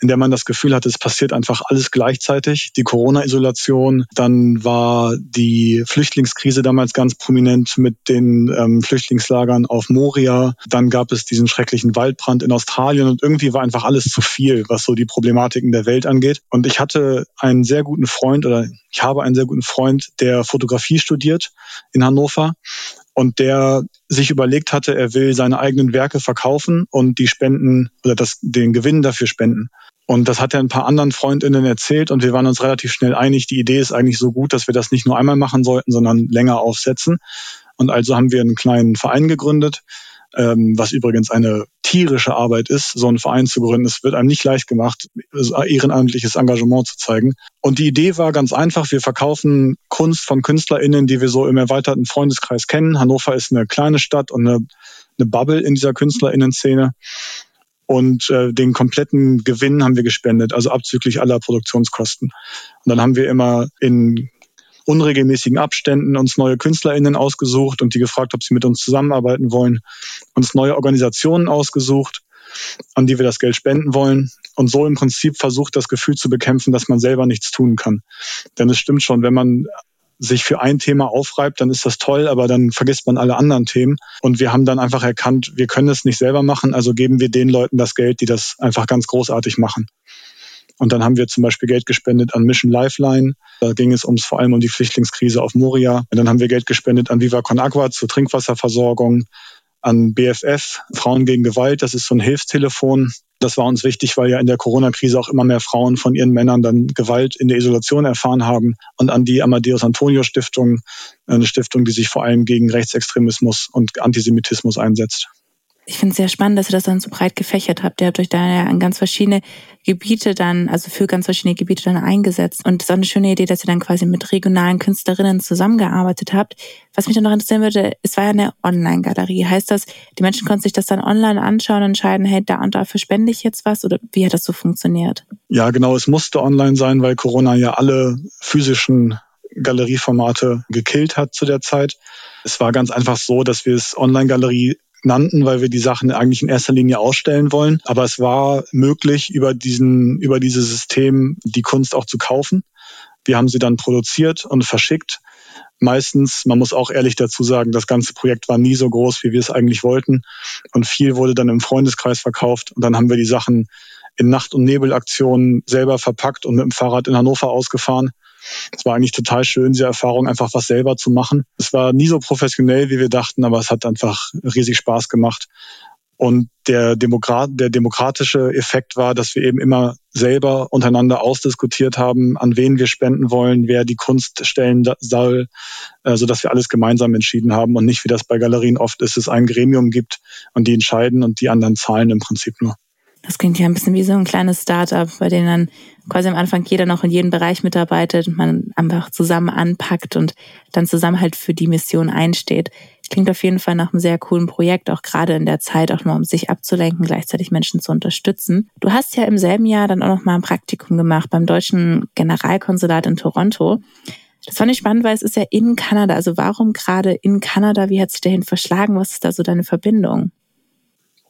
in der man das Gefühl hatte, es passiert einfach alles gleichzeitig. Die Corona-Isolation, dann war die Flüchtlingskrise damals ganz prominent mit den ähm, Flüchtlingslagern auf Moria. Dann gab es diesen schrecklichen Waldbrand in Australien und irgendwie war einfach alles zu viel, was so die Problematiken der Welt angeht. Und ich hatte einen sehr guten Freund oder ich habe einen sehr guten Freund, der Fotografie studiert in Hannover und der sich überlegt hatte, er will seine eigenen Werke verkaufen und die Spenden oder das, den Gewinn dafür spenden. Und das hat er ein paar anderen Freundinnen erzählt und wir waren uns relativ schnell einig, die Idee ist eigentlich so gut, dass wir das nicht nur einmal machen sollten, sondern länger aufsetzen. Und also haben wir einen kleinen Verein gegründet, ähm, was übrigens eine tierische Arbeit ist, so einen Verein zu gründen. Es wird einem nicht leicht gemacht, ehrenamtliches Engagement zu zeigen. Und die Idee war ganz einfach, wir verkaufen Kunst von KünstlerInnen, die wir so im erweiterten Freundeskreis kennen. Hannover ist eine kleine Stadt und eine, eine Bubble in dieser KünstlerInnen-Szene. Und äh, den kompletten Gewinn haben wir gespendet, also abzüglich aller Produktionskosten. Und dann haben wir immer in unregelmäßigen Abständen uns neue KünstlerInnen ausgesucht und die gefragt, ob sie mit uns zusammenarbeiten wollen, uns neue Organisationen ausgesucht, an die wir das Geld spenden wollen und so im Prinzip versucht, das Gefühl zu bekämpfen, dass man selber nichts tun kann. Denn es stimmt schon, wenn man sich für ein Thema aufreibt, dann ist das toll, aber dann vergisst man alle anderen Themen. Und wir haben dann einfach erkannt, wir können es nicht selber machen, also geben wir den Leuten das Geld, die das einfach ganz großartig machen. Und dann haben wir zum Beispiel Geld gespendet an Mission Lifeline. Da ging es ums vor allem um die Flüchtlingskrise auf Moria. Und dann haben wir Geld gespendet an Viva Con Agua zur Trinkwasserversorgung, an BFF, Frauen gegen Gewalt. Das ist so ein Hilfstelefon. Das war uns wichtig, weil ja in der Corona-Krise auch immer mehr Frauen von ihren Männern dann Gewalt in der Isolation erfahren haben. Und an die Amadeus Antonio Stiftung, eine Stiftung, die sich vor allem gegen Rechtsextremismus und Antisemitismus einsetzt ich finde es sehr spannend, dass ihr das dann so breit gefächert habt. Ihr habt euch da ja an ganz verschiedene Gebiete dann, also für ganz verschiedene Gebiete dann eingesetzt. Und es ist auch eine schöne Idee, dass ihr dann quasi mit regionalen Künstlerinnen zusammengearbeitet habt. Was mich dann noch interessieren würde, es war ja eine Online-Galerie. Heißt das, die Menschen konnten sich das dann online anschauen und entscheiden, hey, da und dafür spende ich jetzt was? Oder wie hat das so funktioniert? Ja, genau. Es musste online sein, weil Corona ja alle physischen Galerieformate gekillt hat zu der Zeit. Es war ganz einfach so, dass wir es Online-Galerie nannten, weil wir die Sachen eigentlich in erster Linie ausstellen wollen. Aber es war möglich, über diesen, über dieses System die Kunst auch zu kaufen. Wir haben sie dann produziert und verschickt. Meistens, man muss auch ehrlich dazu sagen, das ganze Projekt war nie so groß, wie wir es eigentlich wollten. Und viel wurde dann im Freundeskreis verkauft. Und dann haben wir die Sachen in Nacht- und Nebelaktionen selber verpackt und mit dem Fahrrad in Hannover ausgefahren. Es war eigentlich total schön, diese Erfahrung einfach was selber zu machen. Es war nie so professionell, wie wir dachten, aber es hat einfach riesig Spaß gemacht. Und der, Demokrat, der demokratische Effekt war, dass wir eben immer selber untereinander ausdiskutiert haben, an wen wir spenden wollen, wer die Kunst stellen soll, äh, so dass wir alles gemeinsam entschieden haben und nicht, wie das bei Galerien oft ist, es ein Gremium gibt und die entscheiden und die anderen zahlen im Prinzip nur. Das klingt ja ein bisschen wie so ein kleines Startup, bei dem dann quasi am Anfang jeder noch in jedem Bereich mitarbeitet und man einfach zusammen anpackt und dann zusammen halt für die Mission einsteht. Klingt auf jeden Fall nach einem sehr coolen Projekt, auch gerade in der Zeit, auch mal um sich abzulenken, gleichzeitig Menschen zu unterstützen. Du hast ja im selben Jahr dann auch noch mal ein Praktikum gemacht beim deutschen Generalkonsulat in Toronto. Das fand ich spannend, weil es ist ja in Kanada. Also warum gerade in Kanada? Wie hat sich dahin verschlagen? Was ist da so deine Verbindung?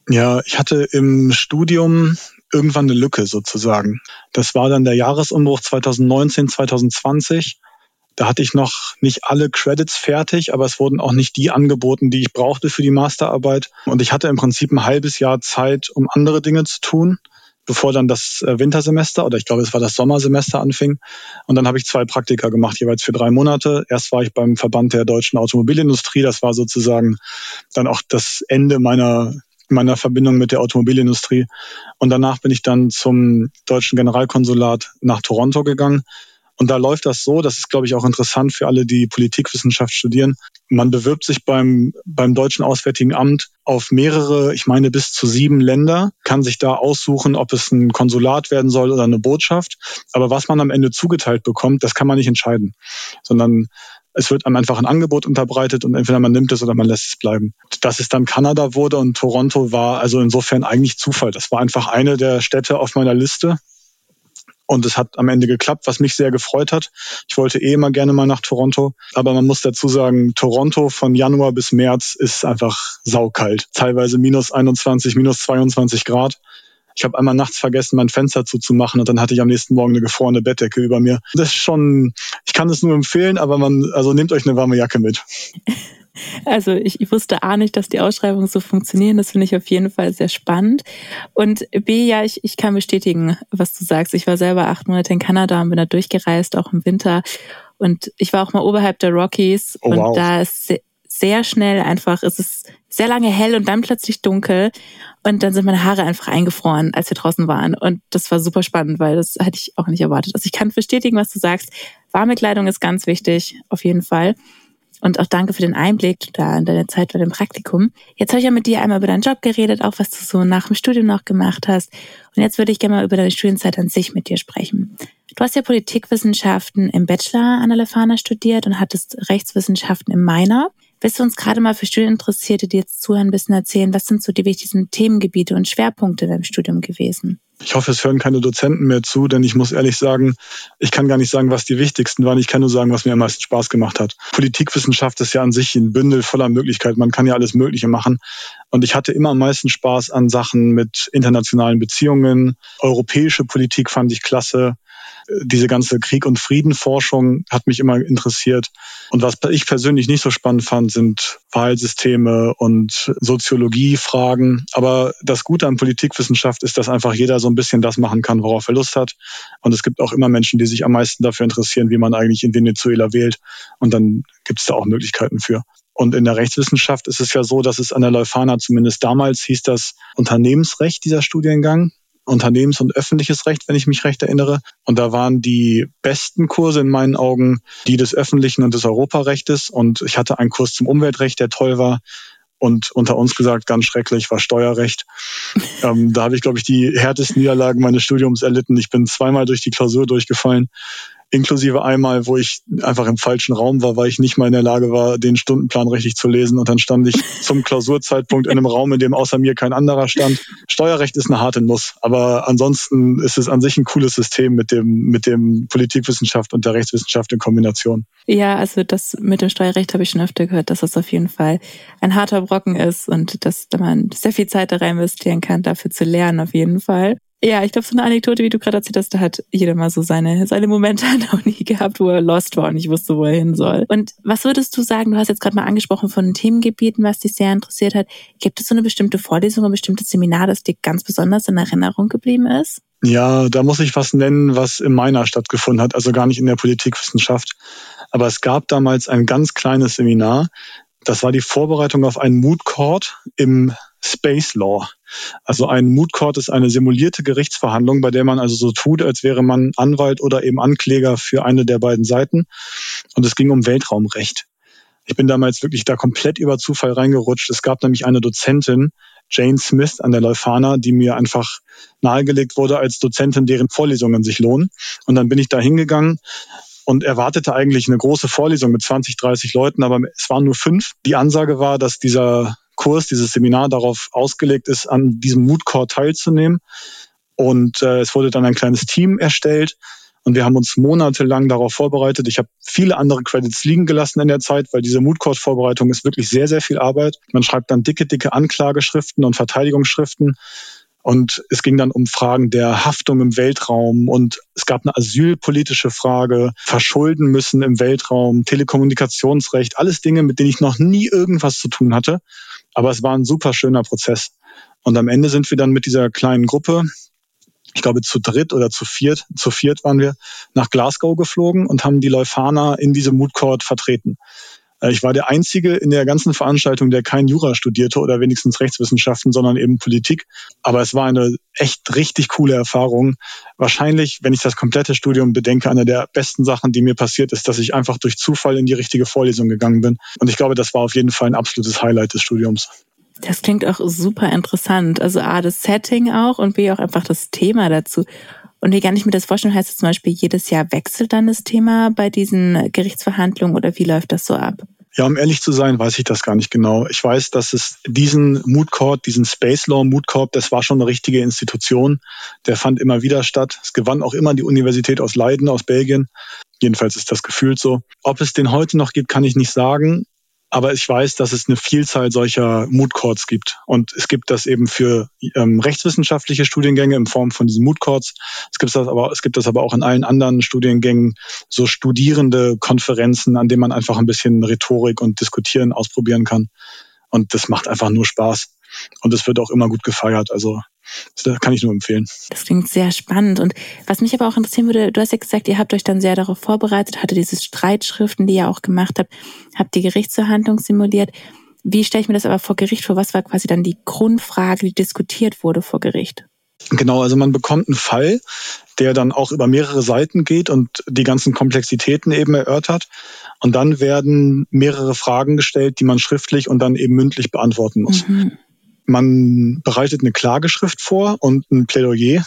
Ja, ich hatte im Studium irgendwann eine Lücke sozusagen. Das war dann der Jahresumbruch 2019, 2020. Da hatte ich noch nicht alle Credits fertig, aber es wurden auch nicht die angeboten, die ich brauchte für die Masterarbeit. Und ich hatte im Prinzip ein halbes Jahr Zeit, um andere Dinge zu tun, bevor dann das äh, Wintersemester oder ich glaube, es war das Sommersemester anfing. Und dann habe ich zwei Praktika gemacht, jeweils für drei Monate. Erst war ich beim Verband der deutschen Automobilindustrie. Das war sozusagen dann auch das Ende meiner meiner Verbindung mit der Automobilindustrie. Und danach bin ich dann zum deutschen Generalkonsulat nach Toronto gegangen. Und da läuft das so, das ist, glaube ich, auch interessant für alle, die Politikwissenschaft studieren. Man bewirbt sich beim, beim Deutschen Auswärtigen Amt auf mehrere, ich meine bis zu sieben Länder, kann sich da aussuchen, ob es ein Konsulat werden soll oder eine Botschaft. Aber was man am Ende zugeteilt bekommt, das kann man nicht entscheiden, sondern es wird einem einfach ein Angebot unterbreitet und entweder man nimmt es oder man lässt es bleiben. Dass es dann Kanada wurde und Toronto war also insofern eigentlich Zufall. Das war einfach eine der Städte auf meiner Liste. Und es hat am Ende geklappt, was mich sehr gefreut hat. Ich wollte eh immer gerne mal nach Toronto. Aber man muss dazu sagen, Toronto von Januar bis März ist einfach saukalt. Teilweise minus 21, minus 22 Grad. Ich habe einmal nachts vergessen, mein Fenster zuzumachen und dann hatte ich am nächsten Morgen eine gefrorene Bettdecke über mir. Das ist schon, ich kann es nur empfehlen, aber man, also nehmt euch eine warme Jacke mit. Also ich, ich wusste A nicht, dass die Ausschreibungen so funktionieren. Das finde ich auf jeden Fall sehr spannend. Und B, ja, ich, ich kann bestätigen, was du sagst. Ich war selber acht Monate in Kanada und bin da durchgereist, auch im Winter. Und ich war auch mal oberhalb der Rockies. Oh, und wow. da ist sehr schnell einfach, es ist sehr lange hell und dann plötzlich dunkel. Und dann sind meine Haare einfach eingefroren, als wir draußen waren. Und das war super spannend, weil das hätte ich auch nicht erwartet. Also ich kann bestätigen, was du sagst. Warme Kleidung ist ganz wichtig, auf jeden Fall. Und auch danke für den Einblick da in deine Zeit bei dem Praktikum. Jetzt habe ich ja mit dir einmal über deinen Job geredet, auch was du so nach dem Studium noch gemacht hast. Und jetzt würde ich gerne mal über deine Studienzeit an sich mit dir sprechen. Du hast ja Politikwissenschaften im Bachelor an der Lefana studiert und hattest Rechtswissenschaften im Minor. Willst du uns gerade mal für Studieninteressierte, die jetzt zuhören, ein bisschen erzählen, was sind so die wichtigsten Themengebiete und Schwerpunkte deinem Studium gewesen? Ich hoffe, es hören keine Dozenten mehr zu, denn ich muss ehrlich sagen, ich kann gar nicht sagen, was die wichtigsten waren. Ich kann nur sagen, was mir am meisten Spaß gemacht hat. Politikwissenschaft ist ja an sich ein Bündel voller Möglichkeiten. Man kann ja alles Mögliche machen. Und ich hatte immer am meisten Spaß an Sachen mit internationalen Beziehungen. Europäische Politik fand ich klasse diese ganze Krieg- und Friedenforschung hat mich immer interessiert. Und was ich persönlich nicht so spannend fand, sind Wahlsysteme und Soziologiefragen. Aber das Gute an Politikwissenschaft ist, dass einfach jeder so ein bisschen das machen kann, worauf er Lust hat. Und es gibt auch immer Menschen, die sich am meisten dafür interessieren, wie man eigentlich in Venezuela wählt. Und dann gibt es da auch Möglichkeiten für. Und in der Rechtswissenschaft ist es ja so, dass es an der Leuphana zumindest damals hieß das Unternehmensrecht, dieser Studiengang. Unternehmens- und öffentliches Recht, wenn ich mich recht erinnere. Und da waren die besten Kurse in meinen Augen die des öffentlichen und des Europarechtes. Und ich hatte einen Kurs zum Umweltrecht, der toll war. Und unter uns gesagt, ganz schrecklich war Steuerrecht. ähm, da habe ich, glaube ich, die härtesten Niederlagen meines Studiums erlitten. Ich bin zweimal durch die Klausur durchgefallen inklusive einmal, wo ich einfach im falschen Raum war, weil ich nicht mal in der Lage war, den Stundenplan richtig zu lesen. Und dann stand ich zum Klausurzeitpunkt in einem Raum, in dem außer mir kein anderer stand. Steuerrecht ist eine harte Nuss, aber ansonsten ist es an sich ein cooles System mit dem, mit dem Politikwissenschaft und der Rechtswissenschaft in Kombination. Ja, also das mit dem Steuerrecht habe ich schon öfter gehört, dass das auf jeden Fall ein harter Brocken ist und dass man sehr viel Zeit da rein investieren kann, dafür zu lernen, auf jeden Fall. Ja, ich glaube, so eine Anekdote, wie du gerade erzählt hast, da hat jeder mal so seine, seine Momente noch nie gehabt, wo er lost war und nicht wusste, wo er hin soll. Und was würdest du sagen, du hast jetzt gerade mal angesprochen von Themengebieten, was dich sehr interessiert hat. Gibt es so eine bestimmte Vorlesung, ein bestimmtes Seminar, das dir ganz besonders in Erinnerung geblieben ist? Ja, da muss ich was nennen, was in meiner stattgefunden hat, also gar nicht in der Politikwissenschaft. Aber es gab damals ein ganz kleines Seminar. Das war die Vorbereitung auf einen Mood Court im Space Law. Also ein Moot Court ist eine simulierte Gerichtsverhandlung, bei der man also so tut, als wäre man Anwalt oder eben Ankläger für eine der beiden Seiten. Und es ging um Weltraumrecht. Ich bin damals wirklich da komplett über Zufall reingerutscht. Es gab nämlich eine Dozentin, Jane Smith an der Leuphana, die mir einfach nahegelegt wurde als Dozentin, deren Vorlesungen sich lohnen. Und dann bin ich da hingegangen und erwartete eigentlich eine große Vorlesung mit 20, 30 Leuten, aber es waren nur fünf. Die Ansage war, dass dieser Kurs, dieses Seminar darauf ausgelegt ist, an diesem Mood Court teilzunehmen. Und äh, es wurde dann ein kleines Team erstellt. Und wir haben uns monatelang darauf vorbereitet. Ich habe viele andere Credits liegen gelassen in der Zeit, weil diese Mood Court Vorbereitung ist wirklich sehr, sehr viel Arbeit. Man schreibt dann dicke, dicke Anklageschriften und Verteidigungsschriften. Und es ging dann um Fragen der Haftung im Weltraum und es gab eine asylpolitische Frage, verschulden müssen im Weltraum, Telekommunikationsrecht, alles Dinge, mit denen ich noch nie irgendwas zu tun hatte. Aber es war ein super schöner Prozess. Und am Ende sind wir dann mit dieser kleinen Gruppe, ich glaube zu dritt oder zu viert, zu viert waren wir, nach Glasgow geflogen und haben die Leuphana in diese Mood Court vertreten. Äh, ich war der Einzige in der ganzen Veranstaltung, der kein Jura studierte oder wenigstens Rechtswissenschaften, sondern eben Politik. Aber es war eine echt richtig coole Erfahrung. Wahrscheinlich, wenn ich das komplette Studium bedenke, eine der besten Sachen, die mir passiert ist, dass ich einfach durch Zufall in die richtige Vorlesung gegangen bin. Und ich glaube, das war auf jeden Fall ein absolutes Highlight des Studiums. Das klingt auch super interessant. Also A, das Setting auch und B, auch einfach das Thema dazu. Und wie kann ich mir das vorstellen? Heißt das zum Beispiel, jedes Jahr wechselt dann das Thema bei diesen Gerichtsverhandlungen oder wie läuft das so ab? Ja, um ehrlich zu sein, weiß ich das gar nicht genau. Ich weiß, dass es diesen Mood Court, diesen Space Law Mood Court, das war schon eine richtige Institution. Der fand immer wieder statt. Es gewann auch immer die Universität aus Leiden, aus Belgien. Jedenfalls ist das gefühlt so. Ob es den heute noch gibt, kann ich nicht sagen. Aber ich weiß, dass es eine Vielzahl solcher Mood Courts gibt. Und es gibt das eben für ähm, rechtswissenschaftliche Studiengänge in Form von diesen Mood Courts. Es gibt das aber, es gibt das aber auch in allen anderen Studiengängen, so studierende Konferenzen, an denen man einfach ein bisschen Rhetorik und Diskutieren ausprobieren kann. Und das macht einfach nur Spaß. Und es wird auch immer gut gefeiert. Also das kann ich nur empfehlen. Das klingt sehr spannend. Und was mich aber auch interessieren würde, du hast ja gesagt, ihr habt euch dann sehr darauf vorbereitet, hatte diese Streitschriften, die ihr auch gemacht habt, habt die Gerichtsverhandlung simuliert. Wie stelle ich mir das aber vor Gericht vor? Was war quasi dann die Grundfrage, die diskutiert wurde vor Gericht? Genau, also man bekommt einen Fall, der dann auch über mehrere Seiten geht und die ganzen Komplexitäten eben erörtert. Und dann werden mehrere Fragen gestellt, die man schriftlich und dann eben mündlich beantworten muss. Mhm. Man bereitet eine Klageschrift vor und ein Plädoyer.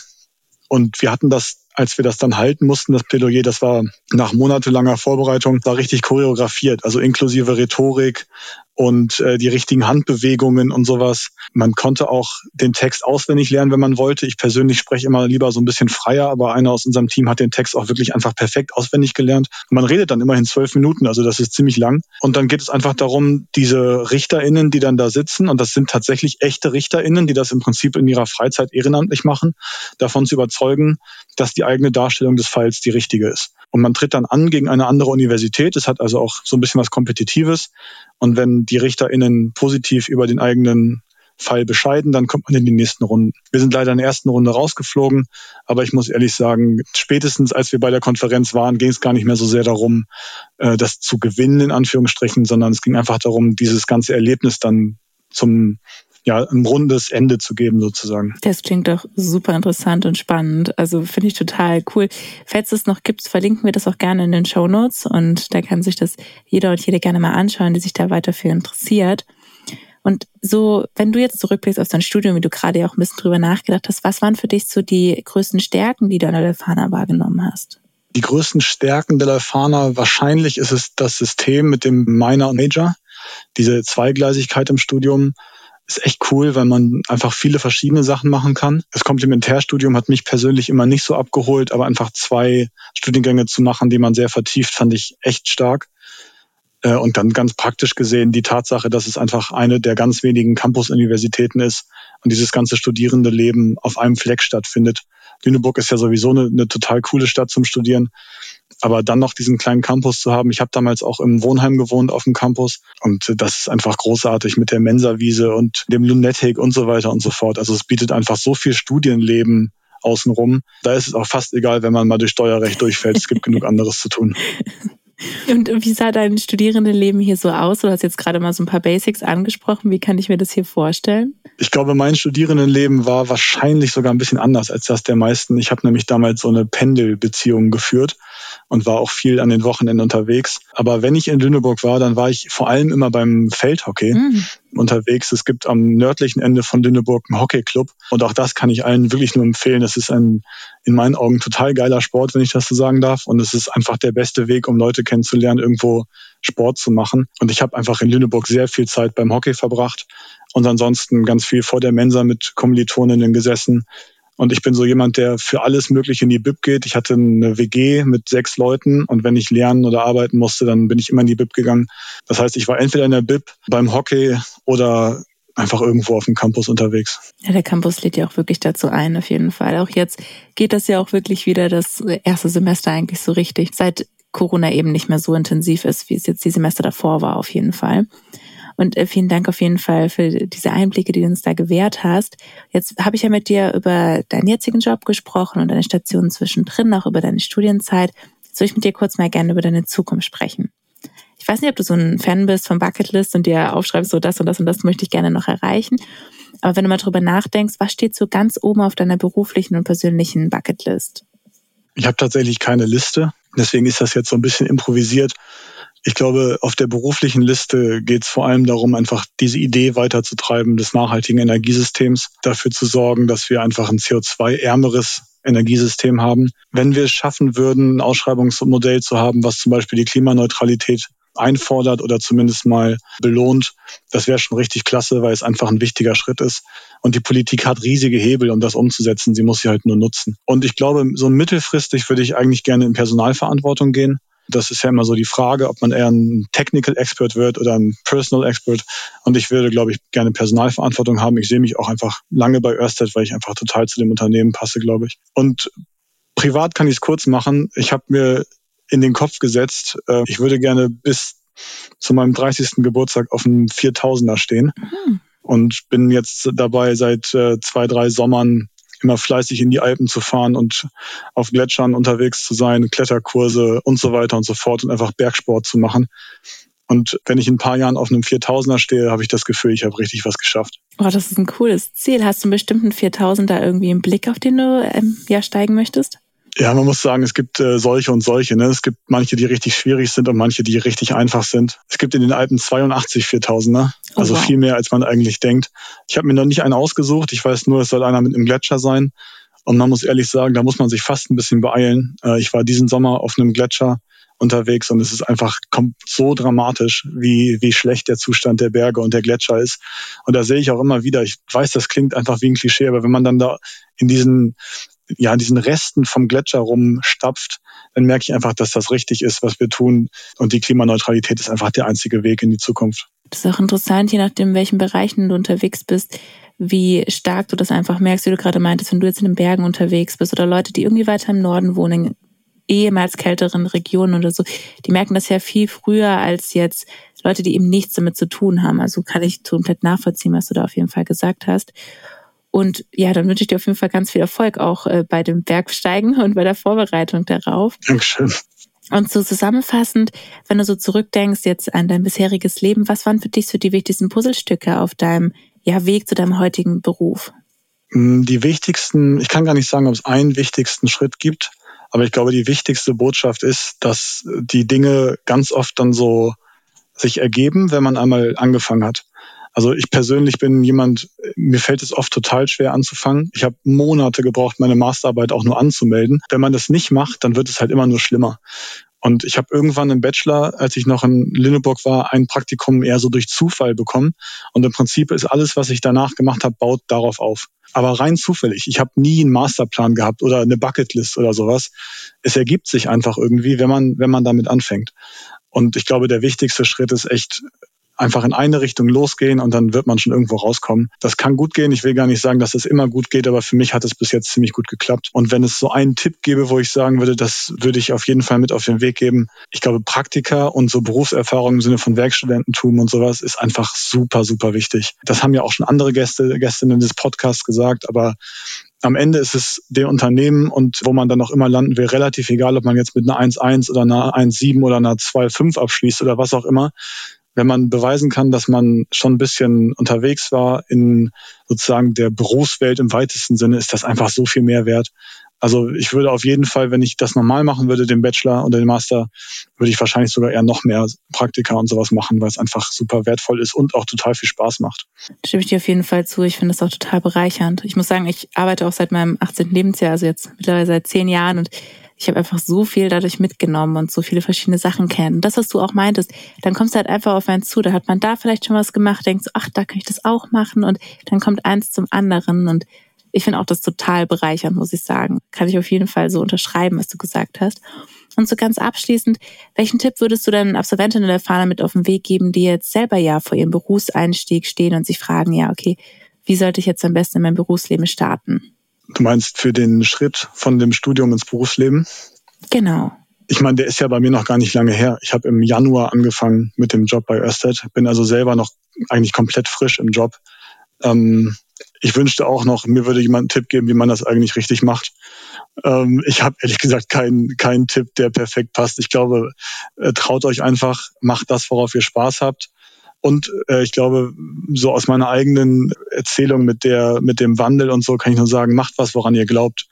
Und wir hatten das als wir das dann halten mussten, das Plädoyer, das war nach monatelanger Vorbereitung, war richtig choreografiert, also inklusive Rhetorik und äh, die richtigen Handbewegungen und sowas. Man konnte auch den Text auswendig lernen, wenn man wollte. Ich persönlich spreche immer lieber so ein bisschen freier, aber einer aus unserem Team hat den Text auch wirklich einfach perfekt auswendig gelernt. Man redet dann immerhin zwölf Minuten, also das ist ziemlich lang. Und dann geht es einfach darum, diese RichterInnen, die dann da sitzen, und das sind tatsächlich echte RichterInnen, die das im Prinzip in ihrer Freizeit ehrenamtlich machen, davon zu überzeugen, dass die eigene Darstellung des Falls die richtige ist. Und man tritt dann an gegen eine andere Universität. Es hat also auch so ein bisschen was Kompetitives. Und wenn die RichterInnen positiv über den eigenen Fall bescheiden, dann kommt man in die nächsten Runden. Wir sind leider in der ersten Runde rausgeflogen, aber ich muss ehrlich sagen, spätestens als wir bei der Konferenz waren, ging es gar nicht mehr so sehr darum, äh, das zu gewinnen, in Anführungsstrichen, sondern es ging einfach darum, dieses ganze Erlebnis dann zum ja, ein rundes Ende zu geben sozusagen. Das klingt doch super interessant und spannend. Also finde ich total cool. Falls es noch gibt, verlinken wir das auch gerne in den Show Notes und da kann sich das jeder und jede gerne mal anschauen, die sich da weiter für interessiert. Und so, wenn du jetzt zurückblickst auf dein Studium, wie du gerade ja auch ein bisschen drüber nachgedacht hast, was waren für dich so die größten Stärken, die du an der Leuphana wahrgenommen hast? Die größten Stärken der Leuphana, wahrscheinlich ist es das System mit dem Minor und Major, diese Zweigleisigkeit im Studium ist echt cool, weil man einfach viele verschiedene Sachen machen kann. Das Komplementärstudium hat mich persönlich immer nicht so abgeholt, aber einfach zwei Studiengänge zu machen, die man sehr vertieft, fand ich echt stark. Äh, und dann ganz praktisch gesehen die Tatsache, dass es einfach eine der ganz wenigen Campus-Universitäten ist und dieses ganze studierende Leben auf einem Fleck stattfindet. Lüneburg ist ja sowieso eine, eine total coole Stadt zum Studieren. Aber dann noch diesen kleinen Campus zu haben. Ich habe damals auch im Wohnheim gewohnt auf dem Campus und das ist einfach großartig mit der Mensawiese und dem Lunetic und so weiter und so fort. Also es bietet einfach so viel Studienleben außenrum. Da ist es auch fast egal, wenn man mal durch Steuerrecht durchfällt. Es gibt genug anderes zu tun. Und wie sah dein Studierendenleben hier so aus? Du hast jetzt gerade mal so ein paar Basics angesprochen. Wie kann ich mir das hier vorstellen? Ich glaube, mein Studierendenleben war wahrscheinlich sogar ein bisschen anders als das der meisten. Ich habe nämlich damals so eine Pendelbeziehung geführt und war auch viel an den Wochenenden unterwegs. Aber wenn ich in Lüneburg war, dann war ich vor allem immer beim Feldhockey mhm. unterwegs. Es gibt am nördlichen Ende von Lüneburg einen Hockeyclub und auch das kann ich allen wirklich nur empfehlen. Es ist ein in meinen Augen total geiler Sport, wenn ich das so sagen darf. Und es ist einfach der beste Weg, um Leute kennenzulernen, irgendwo Sport zu machen. Und ich habe einfach in Lüneburg sehr viel Zeit beim Hockey verbracht und ansonsten ganz viel vor der Mensa mit Kommilitoninnen gesessen Und ich bin so jemand, der für alles Mögliche in die Bib geht. Ich hatte eine WG mit sechs Leuten und wenn ich lernen oder arbeiten musste, dann bin ich immer in die Bib gegangen. Das heißt, ich war entweder in der Bib beim Hockey oder einfach irgendwo auf dem Campus unterwegs. Ja, der Campus lädt ja auch wirklich dazu ein, auf jeden Fall. Auch jetzt geht das ja auch wirklich wieder das erste Semester eigentlich so richtig, seit Corona eben nicht mehr so intensiv ist, wie es jetzt die Semester davor war, auf jeden Fall. Und äh, vielen Dank auf jeden Fall für diese Einblicke, die du uns da gewährt hast. Jetzt habe ich ja mit dir über deinen jetzigen Job gesprochen und deine Stationen zwischendrin, auch über deine Studienzeit. Jetzt würde ich mit dir kurz mal gerne über deine Zukunft sprechen. Ich weiß nicht, ob du so ein Fan bist von Bucketlist und dir aufschreibst, so das und das und das möchte ich gerne noch erreichen. Aber wenn du mal drüber nachdenkst, was steht so ganz oben auf deiner beruflichen und persönlichen Bucketlist? Ich habe tatsächlich keine Liste. Deswegen ist das jetzt so ein bisschen improvisiert. Ich glaube, auf der beruflichen Liste geht es vor allem darum, einfach diese Idee weiterzutreiben des nachhaltigen Energiesystems, dafür zu sorgen, dass wir einfach ein CO2-ärmeres Energiesystem haben. Wenn wir es schaffen würden, ein Ausschreibungsmodell zu haben, was zum Beispiel die Klimaneutralität einfordert oder zumindest mal belohnt. Das wäre schon richtig klasse, weil es einfach ein wichtiger Schritt ist. Und die Politik hat riesige Hebel, um das umzusetzen. Sie muss sie halt nur nutzen. Und ich glaube, so mittelfristig würde ich eigentlich gerne in Personalverantwortung gehen. Das ist ja immer so die Frage, ob man eher ein Technical Expert wird oder ein Personal Expert. Und ich würde, glaube ich, gerne Personalverantwortung haben. Ich sehe mich auch einfach lange bei Ørsted, weil ich einfach total zu dem Unternehmen passe, glaube ich. Und privat kann ich es kurz machen. Ich habe mir in den Kopf gesetzt, äh, ich würde gerne bis zu meinem 30. Geburtstag auf einem 4000er stehen. Mhm. Und bin jetzt dabei, seit äh, zwei, drei Sommern immer fleißig in die Alpen zu fahren und auf Gletschern unterwegs zu sein, Kletterkurse und so weiter und so fort und einfach Bergsport zu machen. Und wenn ich in ein paar Jahren auf einem 4000er stehe, habe ich das Gefühl, ich habe richtig was geschafft. Oh, das ist ein cooles Ziel. Hast du einen bestimmten 4000er irgendwie im Blick, auf den du ähm, ja steigen möchtest? Ja, man muss sagen, es gibt äh, solche und solche. Ne? Es gibt manche, die richtig schwierig sind und manche, die richtig einfach sind. Es gibt in den Alpen 82 4000er, also oh, wow. viel mehr, als man eigentlich denkt. Ich habe mir noch nicht einen ausgesucht. Ich weiß nur, es soll einer mit einem Gletscher sein. Und man muss ehrlich sagen, da muss man sich fast ein bisschen beeilen. Äh, ich war diesen Sommer auf einem Gletscher unterwegs und es ist einfach kommt so dramatisch, wie, wie schlecht der Zustand der Berge und der Gletscher ist. Und da sehe ich auch immer wieder, ich weiß, das klingt einfach wie ein Klischee, aber wenn man dann da in diesen ja, diesen Resten vom Gletscher rumstapft, dann merke ich einfach, dass das richtig ist, was wir tun. Und die Klimaneutralität ist einfach der einzige Weg in die Zukunft. Das ist auch interessant, je nachdem, in welchen Bereichen du unterwegs bist, wie stark du das einfach merkst, wie du gerade meintest, wenn du jetzt in den Bergen unterwegs bist oder Leute, die irgendwie weiter im Norden wohnen, ehemals kälteren Regionen oder so, die merken das ja viel früher als jetzt Leute, die eben nichts damit zu tun haben. Also kann ich komplett nachvollziehen, was du da auf jeden Fall gesagt hast. Und ja, dann wünsche ich dir auf jeden Fall ganz viel Erfolg auch äh, bei dem Bergsteigen und bei der Vorbereitung darauf. Dankeschön. Und so zusammenfassend, wenn du so zurückdenkst jetzt an dein bisheriges Leben, was waren für dich so die wichtigsten Puzzlestücke auf deinem ja, Weg zu deinem heutigen Beruf? Mm, die wichtigsten, ich kann gar nicht sagen, ob es einen wichtigsten Schritt gibt, aber ich glaube, die wichtigste Botschaft ist, dass die Dinge ganz oft dann so sich ergeben, wenn man einmal angefangen hat. Also ich persönlich bin jemand, mir fällt es oft total schwer anzufangen. Ich habe Monate gebraucht, meine Masterarbeit auch nur anzumelden. Wenn man das nicht macht, dann wird es halt immer nur schlimmer. Und ich habe irgendwann im Bachelor, als ich noch in Lüneburg war, ein Praktikum eher so durch Zufall bekommen. Und im Prinzip ist alles, was ich danach gemacht habe, baut darauf auf. Aber rein zufällig. Ich habe nie einen Masterplan gehabt oder eine Bucketlist oder sowas. Es ergibt sich einfach irgendwie, wenn man, wenn man damit anfängt. Und ich glaube, der wichtigste Schritt ist echt einfach in eine Richtung losgehen und dann wird man schon irgendwo rauskommen. Das kann gut gehen. Ich will gar nicht sagen, dass es immer gut geht, aber für mich hat es bis jetzt ziemlich gut geklappt. Und wenn es so einen Tipp gäbe, wo ich sagen würde, das würde ich auf jeden Fall mit auf den Weg geben. Ich glaube, Praktika und so Berufserfahrung im Sinne von Werkstudententum und sowas ist einfach super, super wichtig. Das haben ja auch schon andere Gäste, Gästinnen des Podcasts gesagt, aber am Ende ist es dem Unternehmen und wo man dann auch immer landen will, relativ egal, ob man jetzt mit einer 1.1 oder einer 1.7 oder einer 2.5 abschließt oder was auch immer wenn man beweisen kann, dass man schon ein bisschen unterwegs war in sozusagen der Berufswelt im weitesten Sinne, ist das einfach so viel mehr wert. Also ich würde auf jeden Fall, wenn ich das normal machen würde, den Bachelor oder den Master, würde ich wahrscheinlich sogar eher noch mehr Praktika und sowas machen, weil es einfach super wertvoll ist und auch total viel Spaß macht. Stimme ich dir auf jeden Fall zu. Ich finde das auch total bereichernd. Ich muss sagen, ich arbeite auch seit meinem 18. Lebensjahr, also jetzt mittlerweile seit zehn Jahren und ich habe einfach so viel dadurch mitgenommen und so viele verschiedene Sachen kennen. Das, was du auch meintest, dann kommst du halt einfach auf einen zu. Da hat man da vielleicht schon was gemacht, denkst, ach, da kann ich das auch machen und dann kommt eins zum anderen und ich finde auch das total bereichernd, muss ich sagen. Kann ich auf jeden Fall so unterschreiben, was du gesagt hast. Und so ganz abschließend, welchen Tipp würdest du dann Absolventinnen der Fahne mit auf den Weg geben, die jetzt selber ja vor ihrem Berufseinstieg stehen und sich fragen, ja, okay, wie sollte ich jetzt am besten in mein Berufsleben starten? Du meinst für den Schritt von dem Studium ins Berufsleben? Genau. Ich meine, der ist ja bei mir noch gar nicht lange her. Ich habe im Januar angefangen mit dem Job bei Örsted, bin also selber noch eigentlich komplett frisch im Job. Ähm, ich wünschte auch noch, mir würde jemand einen Tipp geben, wie man das eigentlich richtig macht. Ähm, ich habe ehrlich gesagt keinen keinen Tipp, der perfekt passt. Ich glaube, äh, traut euch einfach, macht das, worauf ihr Spaß habt. Und äh, ich glaube, so aus meiner eigenen Erzählung mit der mit dem Wandel und so kann ich nur sagen, macht was, woran ihr glaubt.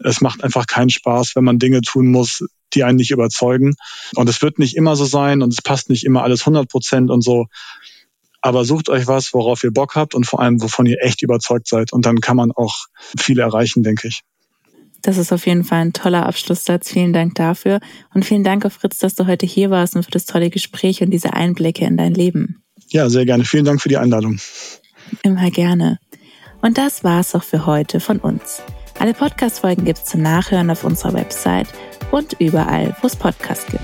Es macht einfach keinen Spaß, wenn man Dinge tun muss, die einen nicht überzeugen. Und es wird nicht immer so sein und es passt nicht immer alles 100 Prozent und so. Aber sucht euch was, worauf ihr Bock habt und vor allem, wovon ihr echt überzeugt seid. Und dann kann man auch viel erreichen, denke ich. Das ist auf jeden Fall ein toller Abschlusssatz. Vielen Dank dafür. Und vielen Dank, Fritz, dass du heute hier warst und für das tolle Gespräch und diese Einblicke in dein Leben. Ja, sehr gerne. Vielen Dank für die Einladung. Immer gerne. Und das war's auch für heute von uns. Alle Podcast-Folgen gibt's zum Nachhören auf unserer Website und überall, wo es Podcasts gibt.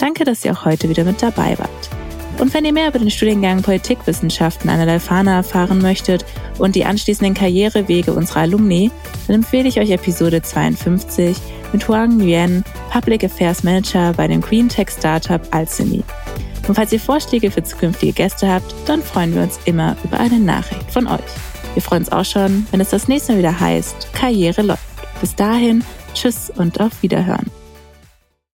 Danke, dass ihr auch heute wieder mit dabei wart. Und wenn ihr mehr über den Studiengang Politikwissenschaften an der Leuphana erfahren möchtet und die anschließenden Karrierewege unserer Alumni, dann empfehle ich euch Episode 52 mit Huang Nguyen, Public Affairs Manager bei dem Green Tech Startup Alchemy. Und falls ihr Vorschläge für zukünftige Gäste habt, dann freuen wir uns immer über eine Nachricht von euch. Wir freuen uns auch schon, wenn es das nächste Mal wieder heißt, Karriere läuft. Bis dahin, tschüss und auf Wiederhören.